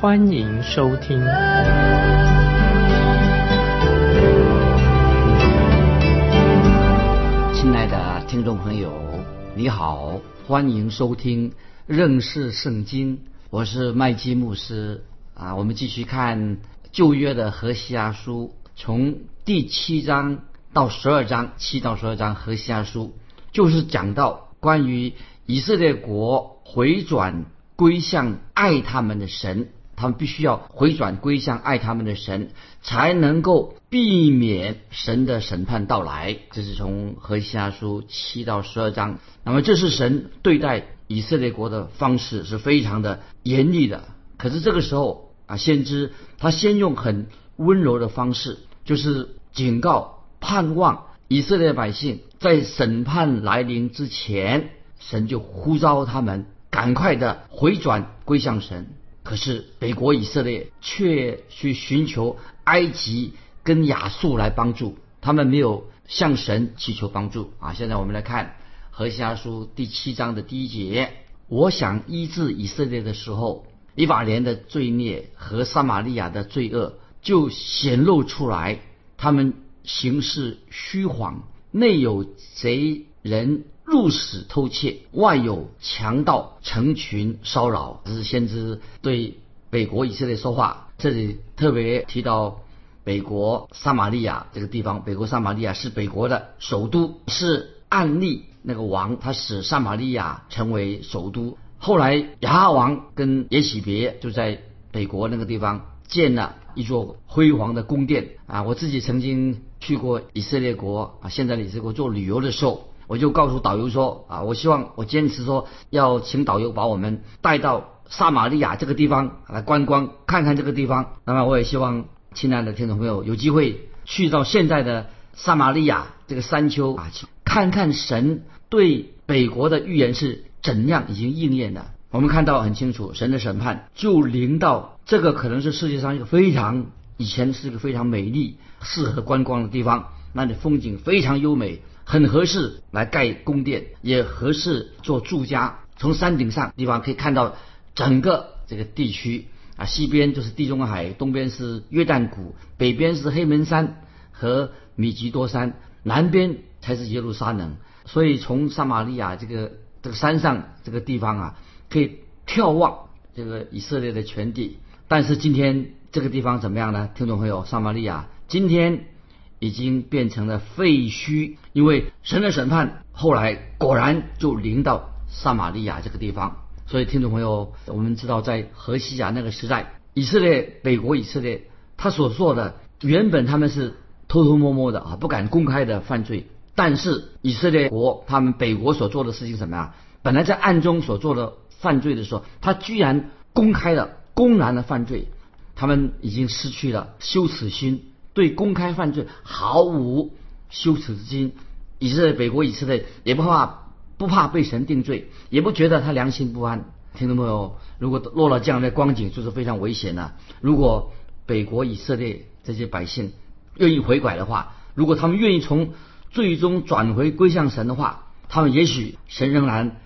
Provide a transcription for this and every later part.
欢迎收听。亲爱的听众朋友，你好，欢迎收听认识圣经，我是麦基牧师啊。我们继续看旧约的何西阿书，从第七章。到十二章，七到十二章和西阿书，就是讲到关于以色列国回转归向爱他们的神，他们必须要回转归向爱他们的神，才能够避免神的审判到来。这是从何西阿书七到十二章。那么这是神对待以色列国的方式是非常的严厉的。可是这个时候啊，先知他先用很温柔的方式，就是警告。盼望以色列百姓在审判来临之前，神就呼召他们赶快的回转归向神。可是北国以色列却去寻求埃及跟亚述来帮助，他们没有向神祈求帮助啊！现在我们来看何西阿书第七章的第一节：我想医治以色列的时候，以法莲的罪孽和撒玛利亚的罪恶就显露出来，他们。行事虚谎，内有贼人入室偷窃，外有强盗成群骚扰。这是先知对北国以色列说话。这里特别提到北国撒玛利亚这个地方。北国撒玛利亚是北国的首都，是暗利那个王，他使撒玛利亚成为首都。后来亚哈王跟耶喜别就在北国那个地方建了一座辉煌的宫殿啊！我自己曾经。去过以色列国啊，现在以色列国做旅游的时候，我就告诉导游说啊，我希望我坚持说要请导游把我们带到撒玛利亚这个地方来观光，看看这个地方。那么我也希望亲爱的听众朋友有机会去到现在的撒玛利亚这个山丘啊，看看神对北国的预言是怎样已经应验的。我们看到很清楚，神的审判就临到这个可能是世界上一个非常。以前是一个非常美丽、适合观光的地方，那里风景非常优美，很合适来盖宫殿，也合适做住家。从山顶上地方可以看到整个这个地区啊，西边就是地中海，东边是约旦谷，北边是黑门山和米吉多山，南边才是耶路撒冷。所以从撒玛利亚这个这个山上这个地方啊，可以眺望这个以色列的全地。但是今天。这个地方怎么样呢？听众朋友，撒玛利亚今天已经变成了废墟，因为神的审判后来果然就临到撒玛利亚这个地方。所以，听众朋友，我们知道在河西亚那个时代，以色列北国以色列他所做的原本他们是偷偷摸摸的啊，不敢公开的犯罪。但是以色列国他们北国所做的事情什么呀？本来在暗中所做的犯罪的时候，他居然公开的、公然的犯罪。他们已经失去了羞耻心，对公开犯罪毫无羞耻之心。以色列北国以色列也不怕不怕被神定罪，也不觉得他良心不安。听众朋友，如果落了这样的光景，就是非常危险的。如果北国以色列这些百姓愿意悔改的话，如果他们愿意从最终转回归向神的话，他们也许神仍然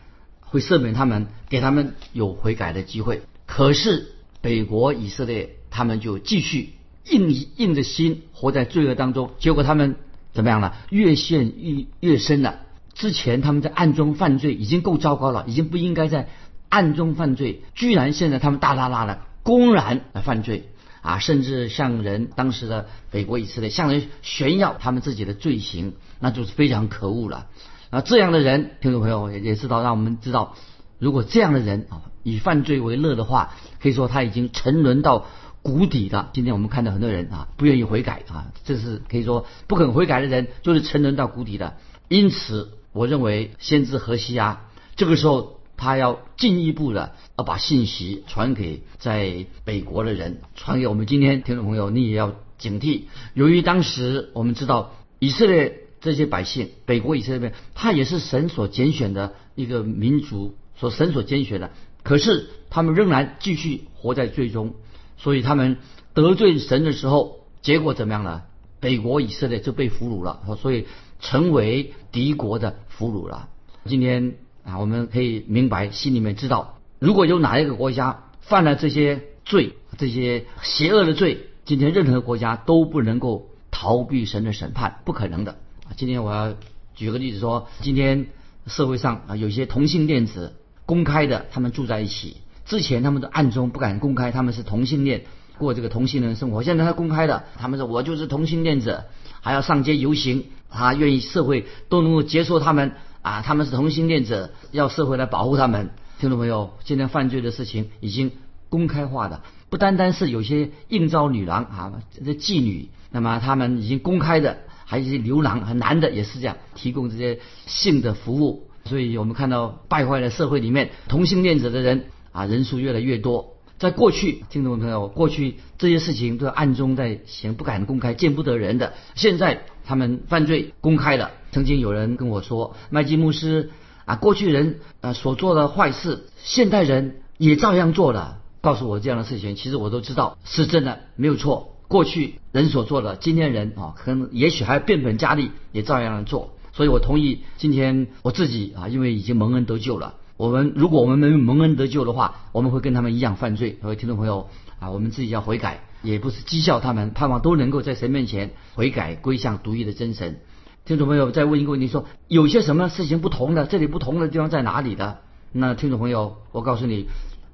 会赦免他们，给他们有悔改的机会。可是北国以色列。他们就继续硬硬着心活在罪恶当中，结果他们怎么样了？越陷越越深了。之前他们在暗中犯罪已经够糟糕了，已经不应该在暗中犯罪，居然现在他们大拉拉的公然犯罪啊！甚至向人当时的美国以色列向人炫耀他们自己的罪行，那就是非常可恶了。啊，这样的人，听众朋友也也知道，让我们知道，如果这样的人啊以犯罪为乐的话，可以说他已经沉沦到。谷底的，今天我们看到很多人啊，不愿意悔改啊，这是可以说不肯悔改的人，就是沉沦到谷底的。因此，我认为先知何西阿这个时候，他要进一步的要把信息传给在北国的人，传给我们今天听众朋友，你也要警惕。由于当时我们知道以色列这些百姓，北国以色列，他也是神所拣选的一个民族，所神所拣选的，可是他们仍然继续活在最终，所以他们得罪神的时候，结果怎么样呢？北国以色列就被俘虏了，所以成为敌国的俘虏了。今天。啊，我们可以明白，心里面知道，如果有哪一个国家犯了这些罪，这些邪恶的罪，今天任何国家都不能够逃避神的审判，不可能的。啊，今天我要举个例子说，今天社会上啊，有些同性恋者公开的，他们住在一起，之前他们都暗中不敢公开他们是同性恋，过这个同性恋生活，现在他公开的，他们说我就是同性恋者，还要上街游行，他愿意社会都能够接受他们。啊，他们是同性恋者，要社会来保护他们。听众朋友，现在犯罪的事情已经公开化的，不单单是有些应招女郎啊，这妓女，那么他们已经公开的，还有一些流氓，男的也是这样提供这些性的服务。所以我们看到败坏的社会里面，同性恋者的人啊，人数越来越多。在过去，听众朋友，过去这些事情都暗中在行，不敢公开，见不得人的。现在他们犯罪公开了。曾经有人跟我说，麦基牧师啊，过去人啊所做的坏事，现代人也照样做了。告诉我这样的事情，其实我都知道是真的，没有错。过去人所做的，今天人啊，可能也许还变本加厉，也照样做。所以我同意，今天我自己啊，因为已经蒙恩得救了。我们如果我们没有蒙恩得救的话，我们会跟他们一样犯罪。各位听众朋友啊，我们自己要悔改，也不是讥笑他们，盼望都能够在神面前悔改，归向独一的真神。听众朋友，再问一个问题：说有些什么事情不同的？这里不同的地方在哪里的？那听众朋友，我告诉你，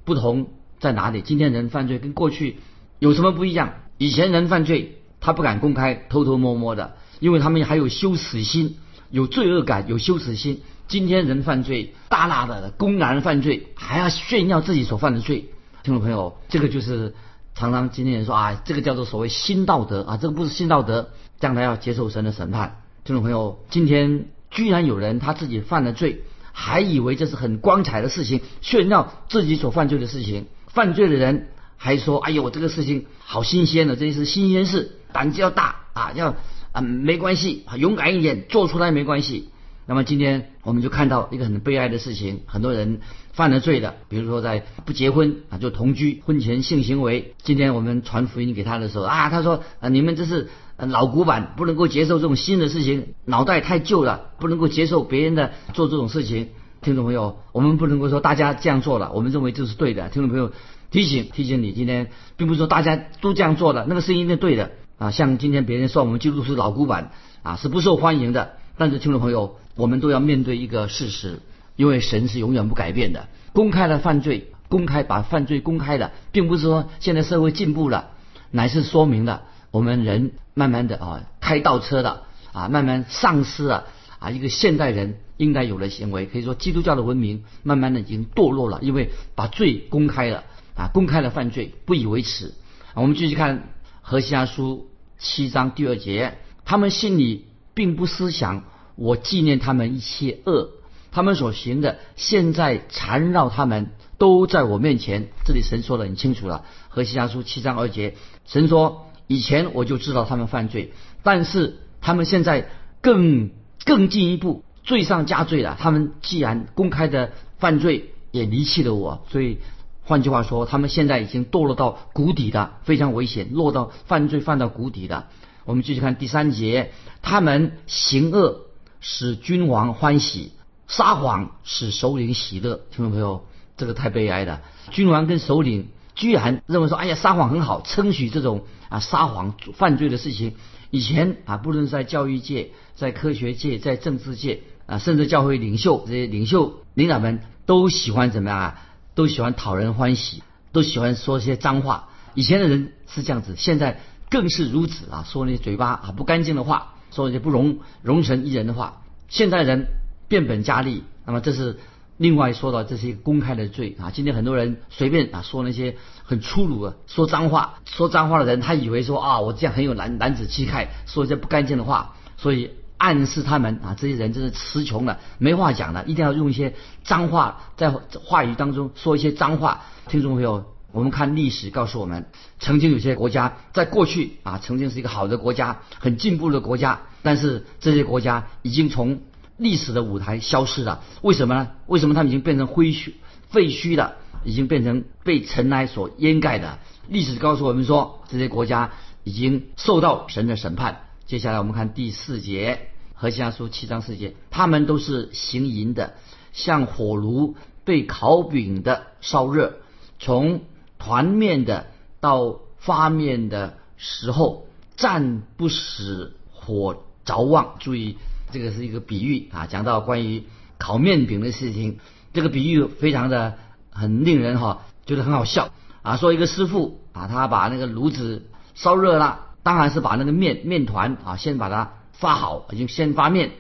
不同在哪里？今天人犯罪跟过去有什么不一样？以前人犯罪，他不敢公开，偷偷摸摸的，因为他们还有羞耻心，有罪恶感，有羞耻心。今天人犯罪，大大的公然犯罪，还要炫耀自己所犯的罪。听众朋友，这个就是常常今天人说啊，这个叫做所谓新道德啊，这个不是新道德，将来要接受神的审判。听众朋友，今天居然有人他自己犯了罪，还以为这是很光彩的事情，炫耀自己所犯罪的事情。犯罪的人还说：“哎呦，这个事情好新鲜的，这是新鲜事，胆子要大啊，要啊没关系，勇敢一点，做出来没关系。”那么今天我们就看到一个很悲哀的事情，很多人犯了罪的，比如说在不结婚啊就同居，婚前性行为。今天我们传福音给他的时候啊，他说：“啊你们这是。”老古板不能够接受这种新的事情，脑袋太旧了，不能够接受别人的做这种事情。听众朋友，我们不能够说大家这样做了，我们认为这是对的。听众朋友，提醒提醒你，今天并不是说大家都这样做了，那个是一定对的啊。像今天别人说我们基督徒是老古板啊，是不受欢迎的。但是听众朋友，我们都要面对一个事实，因为神是永远不改变的。公开了犯罪，公开把犯罪公开了，并不是说现在社会进步了，乃是说明了。我们人慢慢的啊，开倒车的啊，慢慢丧失了啊，一个现代人应该有的行为。可以说，基督教的文明慢慢的已经堕落了，因为把罪公开了啊，公开了犯罪，不以为耻。我们继续看何西阿书七章第二节，他们心里并不思想我纪念他们一切恶，他们所行的现在缠绕他们，都在我面前。这里神说的很清楚了，何西阿书七章二节，神说。以前我就知道他们犯罪，但是他们现在更更进一步，罪上加罪了。他们既然公开的犯罪，也离弃了我，所以换句话说，他们现在已经堕落到谷底的，非常危险，落到犯罪犯到谷底的。我们继续看第三节，他们行恶使君王欢喜，撒谎使首领喜乐。听众朋友，这个太悲哀了，君王跟首领。居然认为说，哎呀，撒谎很好，称许这种啊撒谎犯罪的事情。以前啊，不论在教育界、在科学界、在政治界啊，甚至教会领袖这些领袖领导们都喜欢怎么样啊？都喜欢讨人欢喜，都喜欢说些脏话。以前的人是这样子，现在更是如此啊，说那些嘴巴啊不干净的话，说一些不容容成一人的话。现代人变本加厉，那么这是。另外说到这些公开的罪啊，今天很多人随便啊说那些很粗鲁的说脏话，说脏话的人他以为说啊我这样很有男男子气概，说一些不干净的话，所以暗示他们啊，这些人真是词穷了，没话讲了，一定要用一些脏话在话语当中说一些脏话。听众朋友，我们看历史告诉我们，曾经有些国家在过去啊，曾经是一个好的国家，很进步的国家，但是这些国家已经从历史的舞台消失了。为什么呢？为什么他们已经变成灰墟、废墟了？已经变成被尘埃所掩盖的。历史告诉我们说，这些国家已经受到神的审判。接下来我们看第四节。和西阿书七章四节，他们都是行淫的，像火炉被烤饼的烧热，从团面的到发面的时候，暂不使火着旺。注意，这个是一个比喻啊，讲到关于烤面饼的事情，这个比喻非常的很令人哈觉得很好笑啊。说一个师傅啊，他把那个炉子烧热了，当然是把那个面面团啊先把它。发好已经先发面，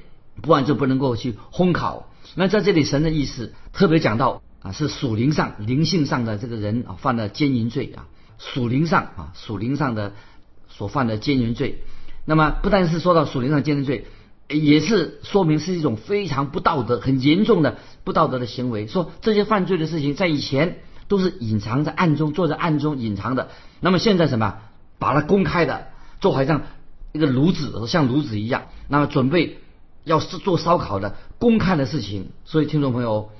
不然就不能够去烘烤。那在这里神的意思特别讲到啊，是属灵上灵性上的这个人啊犯了奸淫罪啊，属灵上啊属灵上的所犯的奸淫罪。那么不但是说到属灵上奸淫罪，也是说明是一种非常不道德、很严重的不道德的行为。说这些犯罪的事情在以前都是隐藏在暗中，做在暗中隐藏的。那么现在什么，把它公开的，就好像。一个炉子，像炉子一样，那么准备要是做烧烤的公开的事情。所以听众朋友，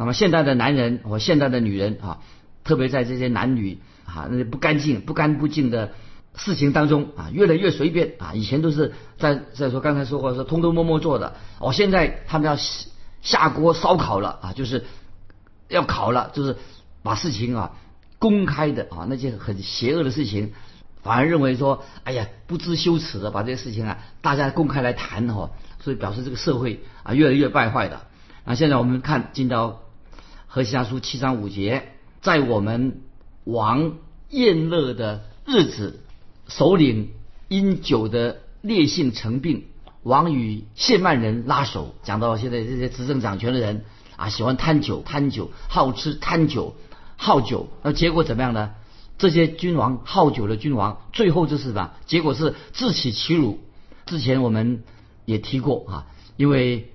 那么现在的男人和现在的女人啊，特别在这些男女啊那些不干净、不干不净的事情当中啊，越来越随便啊。以前都是在在说刚才说过说偷偷摸摸做的，哦，现在他们要下锅烧烤了啊，就是要烤了，就是把事情啊公开的啊那些很邪恶的事情。反而认为说，哎呀，不知羞耻的把这些事情啊，大家公开来谈哈，所以表示这个社会啊越来越败坏的。那现在我们看进到何西阿书七章五节，在我们王宴乐的日子，首领因酒的烈性成病，王与谢曼人拉手，讲到现在这些执政掌权的人啊，喜欢贪酒，贪酒，好吃，贪酒，好酒，那结果怎么样呢？这些君王好酒的君王，最后就是什么？结果是自取其辱。之前我们也提过啊，因为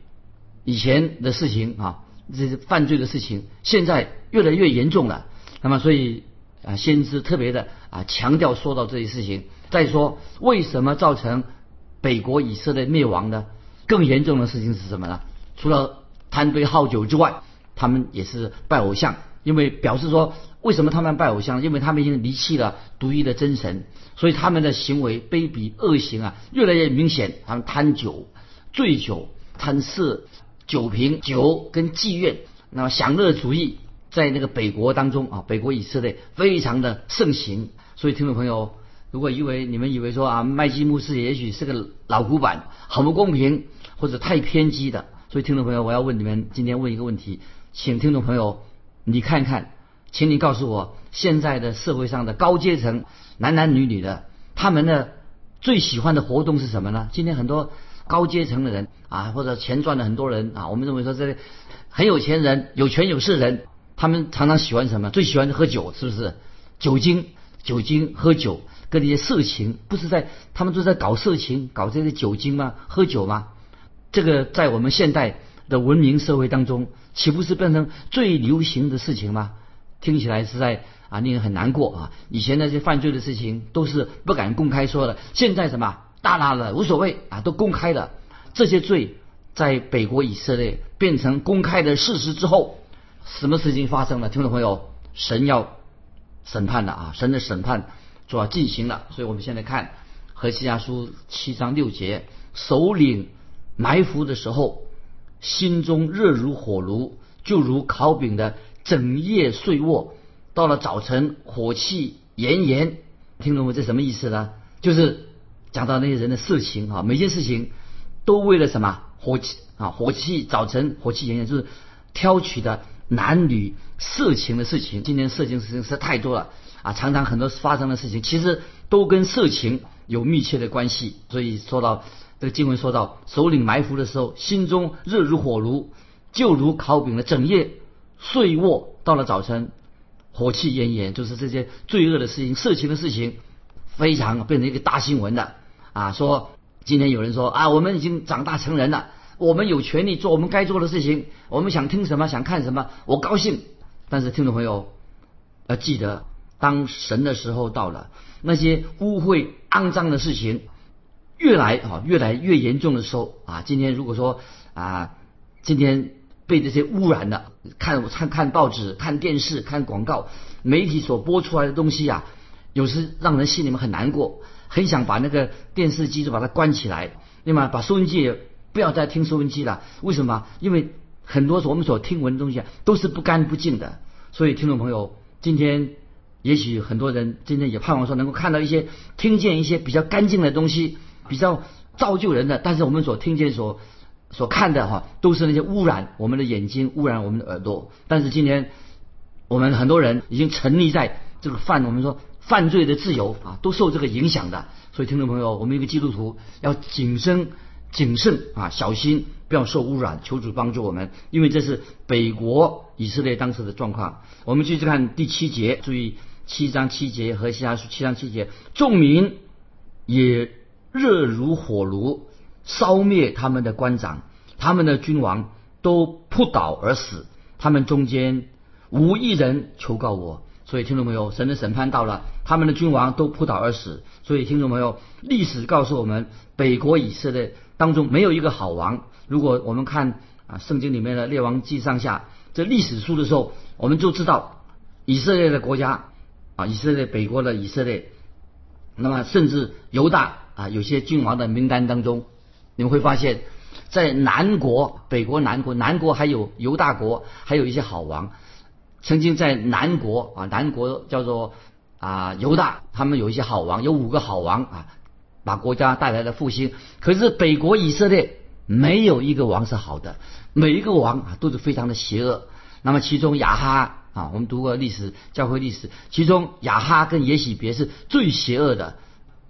以前的事情啊，这些犯罪的事情，现在越来越严重了。那么，所以啊，先知特别的啊强调说到这些事情。再说，为什么造成北国以色列灭亡呢？更严重的事情是什么呢？除了贪杯好酒之外，他们也是拜偶像。因为表示说，为什么他们拜偶像？因为他们已经离弃了独一的真神，所以他们的行为卑鄙恶行啊，越来越明显。他们贪酒、醉酒、贪色、酒瓶、酒跟妓院，那么享乐主义在那个北国当中啊，北国以色列非常的盛行。所以听众朋友，如果以为你们以为说啊，麦基牧师也许是个老古板，很不公平或者太偏激的，所以听众朋友，我要问你们，今天问一个问题，请听众朋友。你看看，请你告诉我，现在的社会上的高阶层，男男女女的，他们的最喜欢的活动是什么呢？今天很多高阶层的人啊，或者钱赚的很多人啊，我们认为说这些很有钱人、有权有势人，他们常常喜欢什么？最喜欢喝酒，是不是？酒精、酒精、喝酒，跟那些色情，不是在他们都在搞色情、搞这些酒精吗？喝酒吗？这个在我们现代的文明社会当中。岂不是变成最流行的事情吗？听起来实在啊令人很难过啊！以前那些犯罪的事情都是不敢公开说的，现在什么大大的无所谓啊，都公开了。这些罪在北国以色列变成公开的事实之后，什么事情发生了？听众朋友，神要审判了啊！神的审判就要进行了。所以我们现在看何西阿书七章六节，首领埋伏的时候。心中热如火炉，就如烤饼的整夜睡卧。到了早晨，火气炎炎。听懂我这什么意思呢？就是讲到那些人的事情啊，每件事情都为了什么火气啊？火气早晨火气炎炎，就是挑取的男女色情的事情。今天色情事情实在太多了啊，常常很多发生的事情，其实都跟色情有密切的关系。所以说到。这个经文说到，首领埋伏的时候，心中热如火炉，就如烤饼的整夜睡卧。到了早晨，火气炎炎，就是这些罪恶的事情、色情的事情，非常变成一个大新闻的啊！说今天有人说啊，我们已经长大成人了，我们有权利做我们该做的事情，我们想听什么想看什么，我高兴。但是听众朋友要记得，当神的时候到了，那些污秽肮脏的事情越来啊越来越严重的时候啊，今天如果说啊，今天被这些污染的，看看看报纸、看电视、看广告、媒体所播出来的东西啊，有时让人心里面很难过。很想把那个电视机就把它关起来，对吗？把收音机也不要再听收音机了。为什么？因为很多我们所听闻的东西啊，都是不干不净的。所以，听众朋友，今天也许很多人今天也盼望说能够看到一些、听见一些比较干净的东西，比较造就人的。但是我们所听见、所所看的哈，都是那些污染我们的眼睛、污染我们的耳朵。但是今天我们很多人已经沉溺在这个犯我们说。犯罪的自由啊，都受这个影响的。所以，听众朋友，我们一个基督徒要谨慎、谨慎啊，小心不要受污染。求主帮助我们，因为这是北国以色列当时的状况。我们继续看第七节，注意七章七节和其他七章七节，众民也热如火炉，烧灭他们的官长，他们的君王都扑倒而死，他们中间无一人求告我。所以，听众朋友，神的审判到了，他们的君王都扑倒而死。所以，听众朋友，历史告诉我们，北国以色列当中没有一个好王。如果我们看啊圣经里面的列王记上下这历史书的时候，我们就知道以色列的国家啊，以色列北国的以色列，那么甚至犹大啊，有些君王的名单当中，你们会发现，在南国北国南国南国还有犹大国，还有一些好王。曾经在南国啊，南国叫做啊犹大，他们有一些好王，有五个好王啊，把国家带来了复兴。可是北国以色列没有一个王是好的，每一个王啊都是非常的邪恶。那么其中亚哈啊，我们读过历史教会历史，其中亚哈跟耶喜别是最邪恶的，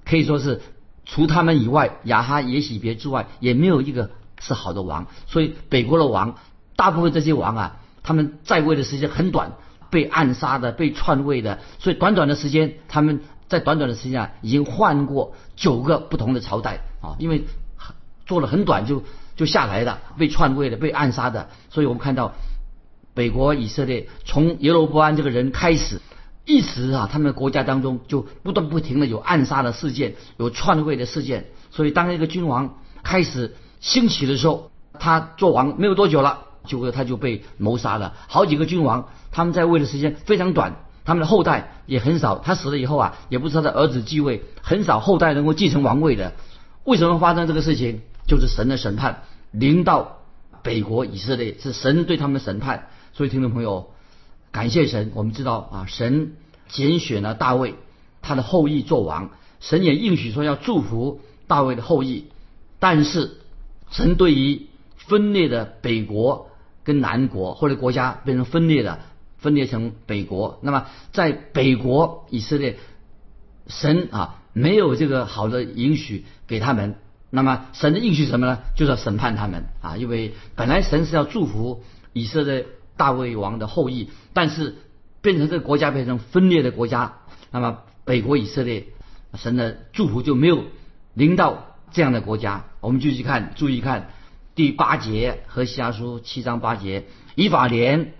可以说是除他们以外，亚哈耶喜别之外，也没有一个是好的王。所以北国的王，大部分这些王啊。他们在位的时间很短，被暗杀的，被篡位的，所以短短的时间，他们在短短的时间啊，已经换过九个不同的朝代啊，因为做了很短就就下来的，被篡位的，被暗杀的，所以我们看到北国以色列从耶罗波安这个人开始，一直啊，他们的国家当中就不断不停的有暗杀的事件，有篡位的事件，所以当一个君王开始兴起的时候，他做王没有多久了。就会他就被谋杀了，好几个君王，他们在位的时间非常短，他们的后代也很少。他死了以后啊，也不知道他的儿子继位，很少后代能够继承王位的。为什么发生这个事情？就是神的审判临到北国以色列，是神对他们的审判。所以听众朋友，感谢神，我们知道啊，神拣选了大卫，他的后裔做王，神也应许说要祝福大卫的后裔，但是神对于分裂的北国。跟南国或者国家变成分裂的，分裂成北国。那么在北国以色列，神啊没有这个好的允许给他们。那么神的应许什么呢？就是要审判他们啊！因为本来神是要祝福以色列大卫王的后裔，但是变成这个国家变成分裂的国家，那么北国以色列神的祝福就没有临到这样的国家。我们继续看，注意看。第八节和西阿书七章八节，以法莲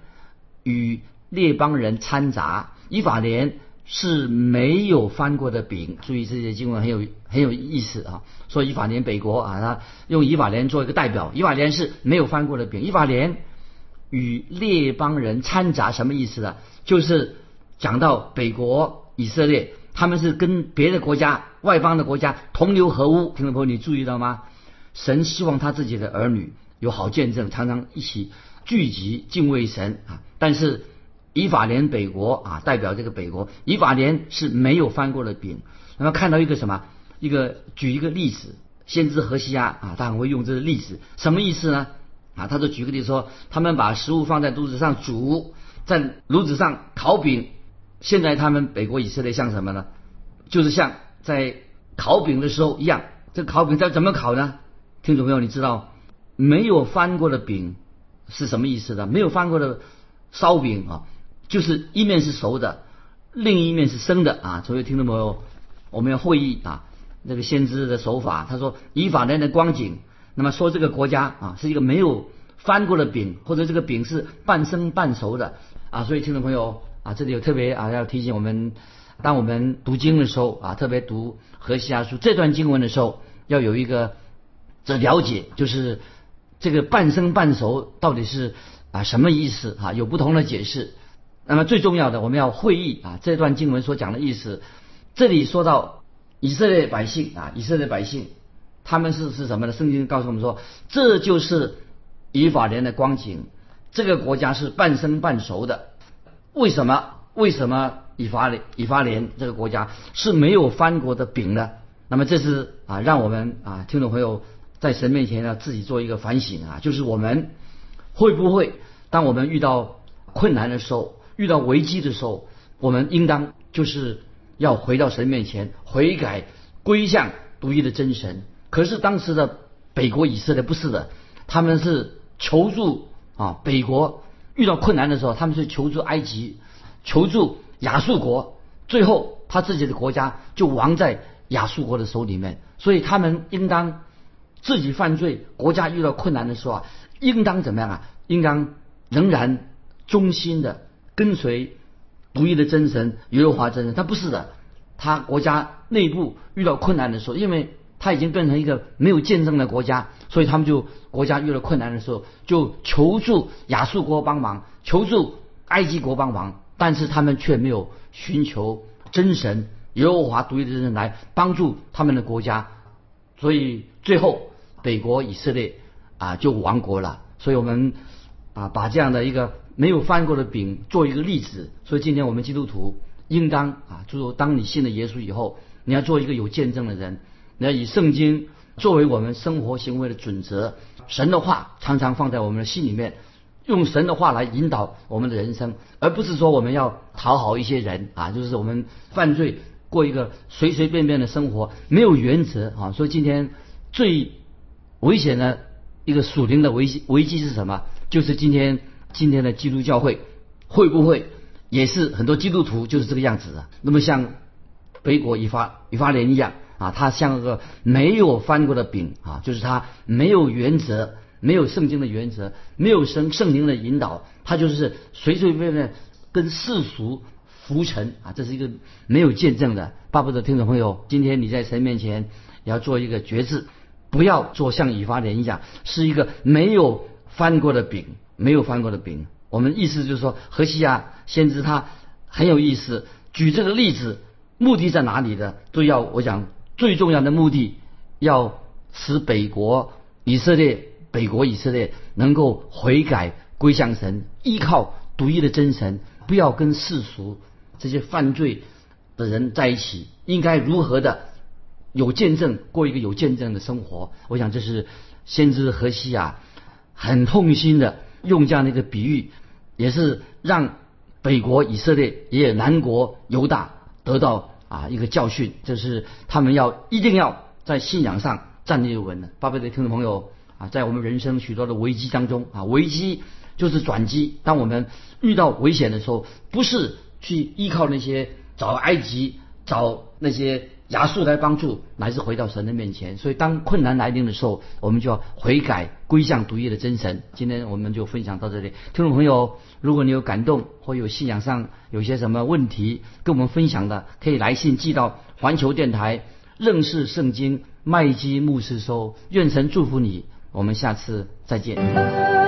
与列邦人掺杂，以法莲是没有翻过的饼。注意这些经文很有很有意思啊！说以法莲北国啊，他用以法莲做一个代表，以法莲是没有翻过的饼。以法莲与列邦人掺杂什么意思呢？就是讲到北国以色列，他们是跟别的国家、外邦的国家同流合污。听众朋友，你注意到吗？神希望他自己的儿女有好见证，常常一起聚集敬畏神啊。但是以法莲北国啊，代表这个北国，以法莲是没有翻过的饼。那么看到一个什么？一个举一个例子，先知何西亚啊，他很会用这个例子，什么意思呢？啊，他就举个例子说，他们把食物放在炉子上煮，在炉子上烤饼。现在他们北国以色列像什么呢？就是像在烤饼的时候一样。这烤饼在怎么烤呢？听众朋友，你知道没有翻过的饼是什么意思的？没有翻过的烧饼啊，就是一面是熟的，另一面是生的啊。所以听众朋友，我们要会意啊，这个先知的手法，他说以法莲的光景，那么说这个国家啊是一个没有翻过的饼，或者这个饼是半生半熟的啊，所以听众朋友啊，这里有特别啊要提醒我们，当我们读经的时候啊，特别读何西阿书这段经文的时候，要有一个这了解，就是这个半生半熟到底是啊什么意思啊？有不同的解释。那么最重要的，我们要会意啊这段经文所讲的意思。这里说到以色列百姓啊，以色列百姓他们是是什么呢？圣经告诉我们说，这就是以法莲的光景。这个国家是半生半熟的。为什么？为什么以法莲以法莲这个国家是没有翻过的饼呢？那么这是啊，让我们啊听众朋友在神面前呢自己做一个反省啊，就是我们会不会当我们遇到困难的时候，遇到危机的时候，我们应当就是要回到神面前悔改归向独一的真神。可是当时的北国以色列不是的，他们是求助啊北国遇到困难的时候，他们是求助埃及，求助亚述国，最后他自己的国家就亡在亚述国的手里面。所以他们应当自己犯罪，国家遇到困难的时候啊，应当怎么样啊？应当仍然忠心的。跟随独一的真神耶和华真神，他不是的。他国家内部遇到困难的时候，因为他已经变成一个没有见证的国家，所以他们就国家遇到困难的时候，就求助亚述国帮忙，求助埃及国帮忙，但是他们却没有寻求真神耶和华独一的真神来帮助他们的国家，所以最后北国以色列啊就亡国了。所以我们啊把这样的一个。没有翻过的饼做一个例子，所以今天我们基督徒应当啊，就是当你信了耶稣以后，你要做一个有见证的人，你要以圣经作为我们生活行为的准则，神的话常常放在我们的心里面，用神的话来引导我们的人生，而不是说我们要讨好一些人啊，就是我们犯罪过一个随随便便的生活，没有原则啊。所以今天最危险的一个属灵的危危机是什么？就是今天。今天的基督教会会不会也是很多基督徒就是这个样子啊？那么像北国以发以发莲一样啊，他像个没有翻过的饼啊，就是他没有原则，没有圣经的原则，没有圣圣灵的引导，他就是随随便便跟世俗浮沉啊，这是一个没有见证的。巴不得听众朋友，今天你在神面前也要做一个决志，不要做像以发莲一样，是一个没有翻过的饼。没有翻过的饼，我们意思就是说，何西亚先知他很有意思，举这个例子，目的在哪里的？都要我讲最重要的目的，要使北国以色列、北国以色列能够悔改归向神，依靠独一的真神，不要跟世俗这些犯罪的人在一起，应该如何的有见证，过一个有见证的生活？我想这是先知何西亚很痛心的。用这样的一个比喻，也是让北国以色列也有南国犹大得到啊一个教训，就是他们要一定要在信仰上站立稳的。巴贝的听众朋友啊，在我们人生许多的危机当中啊，危机就是转机。当我们遇到危险的时候，不是去依靠那些找埃及找那些。亚述来帮助，乃是回到神的面前。所以，当困难来临的时候，我们就要悔改，归向独一的真神。今天我们就分享到这里。听众朋友，如果你有感动或有信仰上有些什么问题跟我们分享的，可以来信寄到环球电台认识圣经麦基牧师收。愿神祝福你，我们下次再见。